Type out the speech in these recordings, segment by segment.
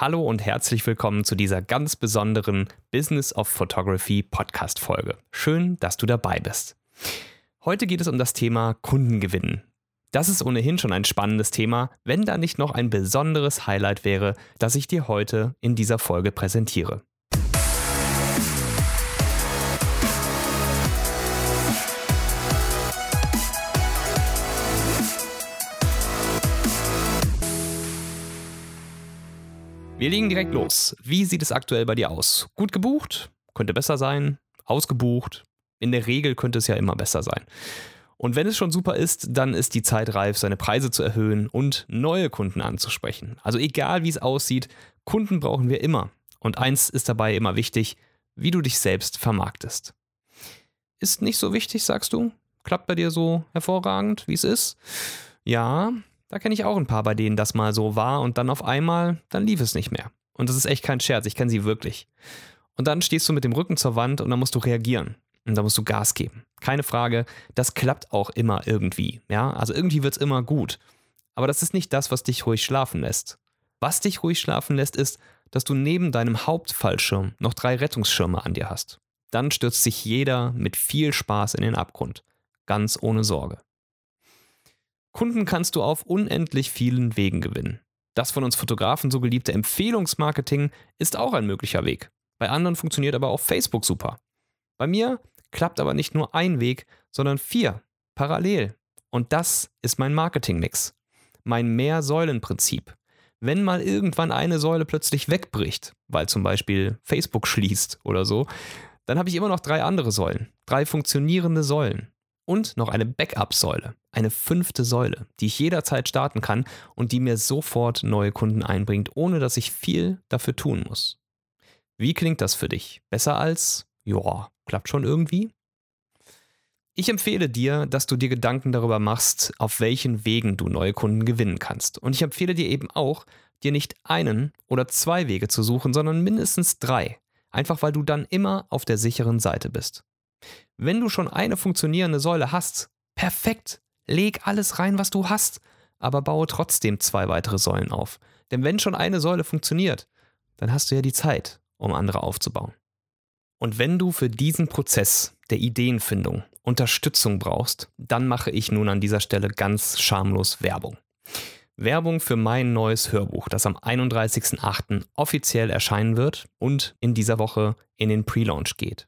Hallo und herzlich willkommen zu dieser ganz besonderen Business of Photography Podcast Folge. Schön, dass du dabei bist. Heute geht es um das Thema Kundengewinnen. Das ist ohnehin schon ein spannendes Thema, wenn da nicht noch ein besonderes Highlight wäre, das ich dir heute in dieser Folge präsentiere. Wir legen direkt los. Wie sieht es aktuell bei dir aus? Gut gebucht? Könnte besser sein. Ausgebucht? In der Regel könnte es ja immer besser sein. Und wenn es schon super ist, dann ist die Zeit reif, seine Preise zu erhöhen und neue Kunden anzusprechen. Also egal wie es aussieht, Kunden brauchen wir immer. Und eins ist dabei immer wichtig, wie du dich selbst vermarktest. Ist nicht so wichtig, sagst du? Klappt bei dir so hervorragend, wie es ist? Ja, da kenne ich auch ein paar, bei denen das mal so war und dann auf einmal, dann lief es nicht mehr. Und das ist echt kein Scherz, ich kenne sie wirklich. Und dann stehst du mit dem Rücken zur Wand und dann musst du reagieren. Und da musst du Gas geben. Keine Frage, das klappt auch immer irgendwie. Ja, also irgendwie wird es immer gut. Aber das ist nicht das, was dich ruhig schlafen lässt. Was dich ruhig schlafen lässt, ist, dass du neben deinem Hauptfallschirm noch drei Rettungsschirme an dir hast. Dann stürzt sich jeder mit viel Spaß in den Abgrund. Ganz ohne Sorge. Kunden kannst du auf unendlich vielen Wegen gewinnen. Das von uns Fotografen so geliebte Empfehlungsmarketing ist auch ein möglicher Weg. Bei anderen funktioniert aber auch Facebook super. Bei mir klappt aber nicht nur ein Weg, sondern vier, parallel. Und das ist mein Marketingmix. Mein Mehr-Säulen-Prinzip. Wenn mal irgendwann eine Säule plötzlich wegbricht, weil zum Beispiel Facebook schließt oder so, dann habe ich immer noch drei andere Säulen. Drei funktionierende Säulen und noch eine Backup-Säule, eine fünfte Säule, die ich jederzeit starten kann und die mir sofort neue Kunden einbringt, ohne dass ich viel dafür tun muss. Wie klingt das für dich? Besser als, ja, klappt schon irgendwie? Ich empfehle dir, dass du dir Gedanken darüber machst, auf welchen Wegen du neue Kunden gewinnen kannst. Und ich empfehle dir eben auch, dir nicht einen oder zwei Wege zu suchen, sondern mindestens drei. Einfach weil du dann immer auf der sicheren Seite bist. Wenn du schon eine funktionierende Säule hast, perfekt, leg alles rein, was du hast, aber baue trotzdem zwei weitere Säulen auf. Denn wenn schon eine Säule funktioniert, dann hast du ja die Zeit, um andere aufzubauen. Und wenn du für diesen Prozess der Ideenfindung Unterstützung brauchst, dann mache ich nun an dieser Stelle ganz schamlos Werbung. Werbung für mein neues Hörbuch, das am 31.08. offiziell erscheinen wird und in dieser Woche in den Pre-Launch geht.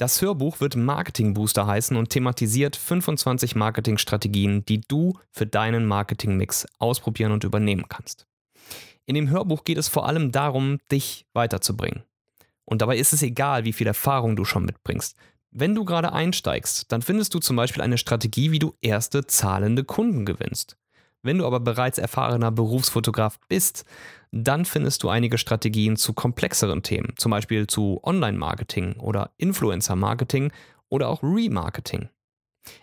Das Hörbuch wird Marketing Booster heißen und thematisiert 25 Marketingstrategien, die du für deinen Marketingmix ausprobieren und übernehmen kannst. In dem Hörbuch geht es vor allem darum, dich weiterzubringen. Und dabei ist es egal, wie viel Erfahrung du schon mitbringst. Wenn du gerade einsteigst, dann findest du zum Beispiel eine Strategie, wie du erste zahlende Kunden gewinnst. Wenn du aber bereits erfahrener Berufsfotograf bist, dann findest du einige Strategien zu komplexeren Themen, zum Beispiel zu Online-Marketing oder Influencer-Marketing oder auch Remarketing.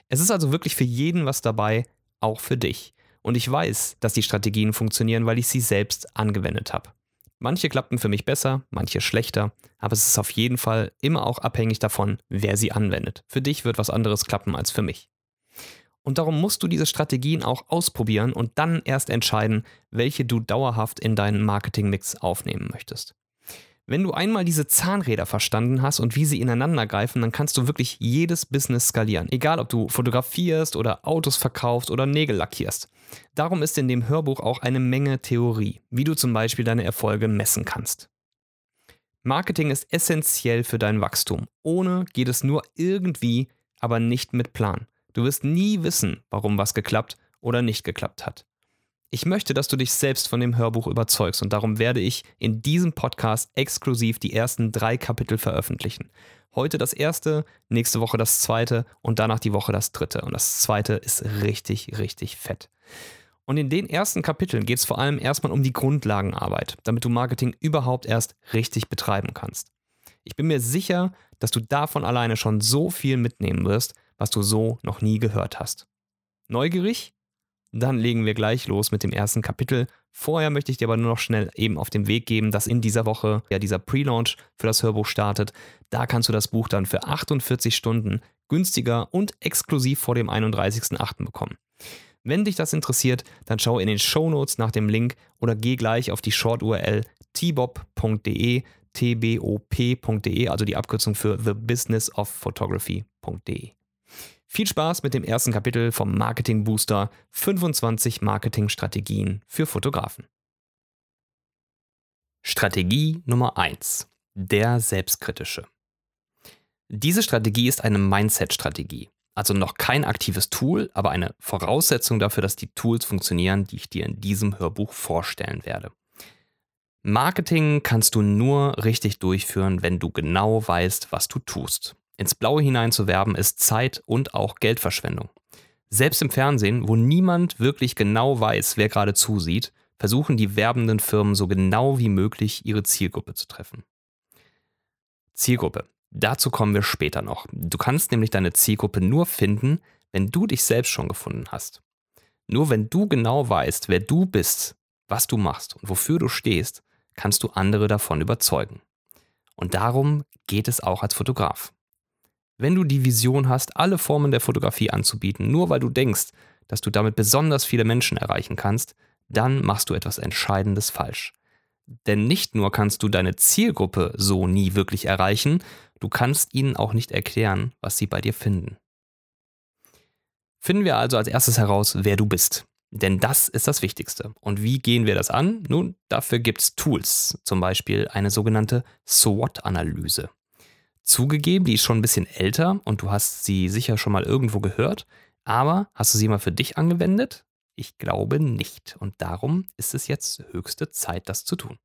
Es ist also wirklich für jeden was dabei, auch für dich. Und ich weiß, dass die Strategien funktionieren, weil ich sie selbst angewendet habe. Manche klappten für mich besser, manche schlechter, aber es ist auf jeden Fall immer auch abhängig davon, wer sie anwendet. Für dich wird was anderes klappen als für mich. Und darum musst du diese Strategien auch ausprobieren und dann erst entscheiden, welche du dauerhaft in deinen Marketingmix aufnehmen möchtest. Wenn du einmal diese Zahnräder verstanden hast und wie sie ineinander greifen, dann kannst du wirklich jedes Business skalieren. Egal, ob du fotografierst oder Autos verkaufst oder Nägel lackierst. Darum ist in dem Hörbuch auch eine Menge Theorie, wie du zum Beispiel deine Erfolge messen kannst. Marketing ist essentiell für dein Wachstum. Ohne geht es nur irgendwie, aber nicht mit Plan. Du wirst nie wissen, warum was geklappt oder nicht geklappt hat. Ich möchte, dass du dich selbst von dem Hörbuch überzeugst und darum werde ich in diesem Podcast exklusiv die ersten drei Kapitel veröffentlichen. Heute das erste, nächste Woche das zweite und danach die Woche das dritte. Und das zweite ist richtig, richtig fett. Und in den ersten Kapiteln geht es vor allem erstmal um die Grundlagenarbeit, damit du Marketing überhaupt erst richtig betreiben kannst. Ich bin mir sicher, dass du davon alleine schon so viel mitnehmen wirst, was du so noch nie gehört hast. Neugierig? Dann legen wir gleich los mit dem ersten Kapitel. Vorher möchte ich dir aber nur noch schnell eben auf den Weg geben, dass in dieser Woche ja dieser Pre-Launch für das Hörbuch startet. Da kannst du das Buch dann für 48 Stunden günstiger und exklusiv vor dem 31.08. bekommen. Wenn dich das interessiert, dann schau in den Show Notes nach dem Link oder geh gleich auf die Short-URL tbob.de, tbop.de, also die Abkürzung für thebusinessofphotography.de. Viel Spaß mit dem ersten Kapitel vom Marketing Booster 25 Marketingstrategien für Fotografen. Strategie Nummer 1. Der Selbstkritische. Diese Strategie ist eine Mindset-Strategie. Also noch kein aktives Tool, aber eine Voraussetzung dafür, dass die Tools funktionieren, die ich dir in diesem Hörbuch vorstellen werde. Marketing kannst du nur richtig durchführen, wenn du genau weißt, was du tust. Ins Blaue hinein zu werben ist Zeit und auch Geldverschwendung. Selbst im Fernsehen, wo niemand wirklich genau weiß, wer gerade zusieht, versuchen die werbenden Firmen so genau wie möglich ihre Zielgruppe zu treffen. Zielgruppe. Dazu kommen wir später noch. Du kannst nämlich deine Zielgruppe nur finden, wenn du dich selbst schon gefunden hast. Nur wenn du genau weißt, wer du bist, was du machst und wofür du stehst, kannst du andere davon überzeugen. Und darum geht es auch als Fotograf. Wenn du die Vision hast, alle Formen der Fotografie anzubieten, nur weil du denkst, dass du damit besonders viele Menschen erreichen kannst, dann machst du etwas Entscheidendes falsch. Denn nicht nur kannst du deine Zielgruppe so nie wirklich erreichen, du kannst ihnen auch nicht erklären, was sie bei dir finden. Finden wir also als erstes heraus, wer du bist. Denn das ist das Wichtigste. Und wie gehen wir das an? Nun, dafür gibt es Tools, zum Beispiel eine sogenannte SWOT-Analyse. Zugegeben, die ist schon ein bisschen älter und du hast sie sicher schon mal irgendwo gehört, aber hast du sie mal für dich angewendet? Ich glaube nicht. Und darum ist es jetzt höchste Zeit, das zu tun.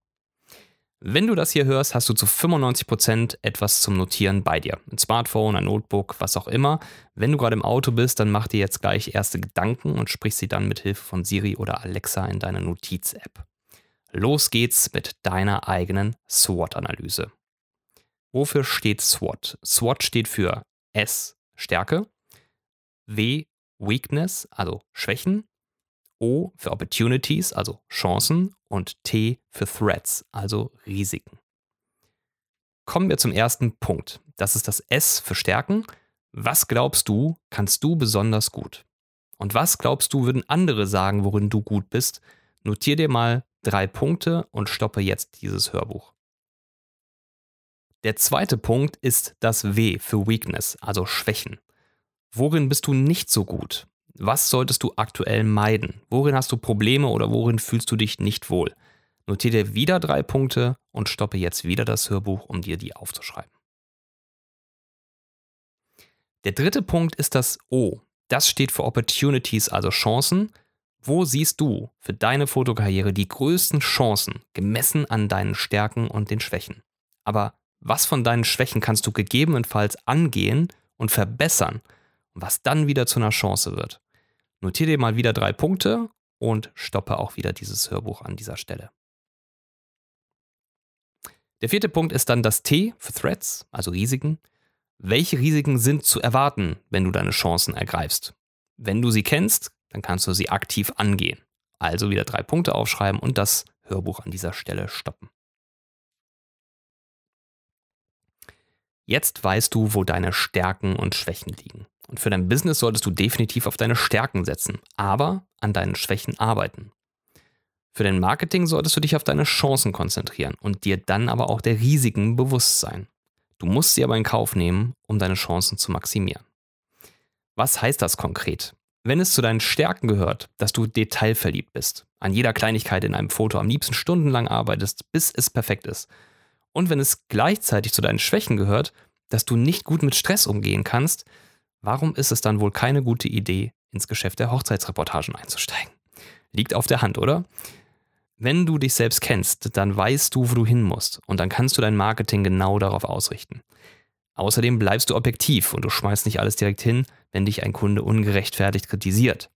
Wenn du das hier hörst, hast du zu 95% etwas zum Notieren bei dir. Ein Smartphone, ein Notebook, was auch immer. Wenn du gerade im Auto bist, dann mach dir jetzt gleich erste Gedanken und sprich sie dann mit Hilfe von Siri oder Alexa in deine Notiz-App. Los geht's mit deiner eigenen SWOT-Analyse. Wofür steht SWOT? SWOT steht für S, Stärke, W, Weakness, also Schwächen, O für Opportunities, also Chancen und T für Threats, also Risiken. Kommen wir zum ersten Punkt. Das ist das S für Stärken. Was glaubst du, kannst du besonders gut? Und was glaubst du, würden andere sagen, worin du gut bist? Notier dir mal drei Punkte und stoppe jetzt dieses Hörbuch. Der zweite Punkt ist das W für Weakness, also Schwächen. Worin bist du nicht so gut? Was solltest du aktuell meiden? Worin hast du Probleme oder worin fühlst du dich nicht wohl? Notiere wieder drei Punkte und stoppe jetzt wieder das Hörbuch, um dir die aufzuschreiben. Der dritte Punkt ist das O. Das steht für Opportunities, also Chancen. Wo siehst du für deine Fotokarriere die größten Chancen, gemessen an deinen Stärken und den Schwächen? Aber was von deinen Schwächen kannst du gegebenenfalls angehen und verbessern, was dann wieder zu einer Chance wird? Notiere dir mal wieder drei Punkte und stoppe auch wieder dieses Hörbuch an dieser Stelle. Der vierte Punkt ist dann das T für Threats, also Risiken. Welche Risiken sind zu erwarten, wenn du deine Chancen ergreifst? Wenn du sie kennst, dann kannst du sie aktiv angehen. Also wieder drei Punkte aufschreiben und das Hörbuch an dieser Stelle stoppen. Jetzt weißt du, wo deine Stärken und Schwächen liegen. Und für dein Business solltest du definitiv auf deine Stärken setzen, aber an deinen Schwächen arbeiten. Für dein Marketing solltest du dich auf deine Chancen konzentrieren und dir dann aber auch der Risiken bewusst sein. Du musst sie aber in Kauf nehmen, um deine Chancen zu maximieren. Was heißt das konkret? Wenn es zu deinen Stärken gehört, dass du detailverliebt bist, an jeder Kleinigkeit in einem Foto am liebsten stundenlang arbeitest, bis es perfekt ist, und wenn es gleichzeitig zu deinen Schwächen gehört, dass du nicht gut mit Stress umgehen kannst, Warum ist es dann wohl keine gute Idee, ins Geschäft der Hochzeitsreportagen einzusteigen? Liegt auf der Hand, oder? Wenn du dich selbst kennst, dann weißt du, wo du hin musst und dann kannst du dein Marketing genau darauf ausrichten. Außerdem bleibst du objektiv und du schmeißt nicht alles direkt hin, wenn dich ein Kunde ungerechtfertigt kritisiert.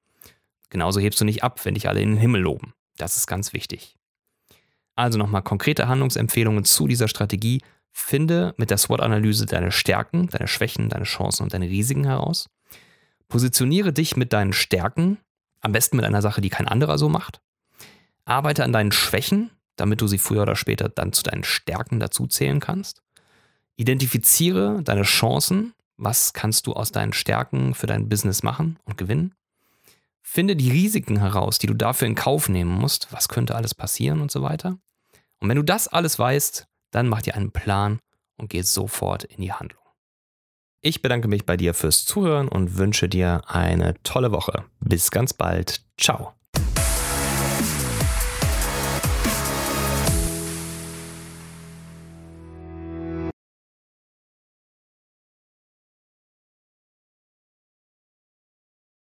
Genauso hebst du nicht ab, wenn dich alle in den Himmel loben. Das ist ganz wichtig. Also nochmal konkrete Handlungsempfehlungen zu dieser Strategie Finde mit der SWOT-Analyse deine Stärken, deine Schwächen, deine Chancen und deine Risiken heraus. Positioniere dich mit deinen Stärken, am besten mit einer Sache, die kein anderer so macht. Arbeite an deinen Schwächen, damit du sie früher oder später dann zu deinen Stärken dazuzählen kannst. Identifiziere deine Chancen, was kannst du aus deinen Stärken für dein Business machen und gewinnen. Finde die Risiken heraus, die du dafür in Kauf nehmen musst, was könnte alles passieren und so weiter Und wenn du das alles weißt, dann mach dir einen Plan und geh sofort in die Handlung. Ich bedanke mich bei dir fürs Zuhören und wünsche dir eine tolle Woche. Bis ganz bald. Ciao.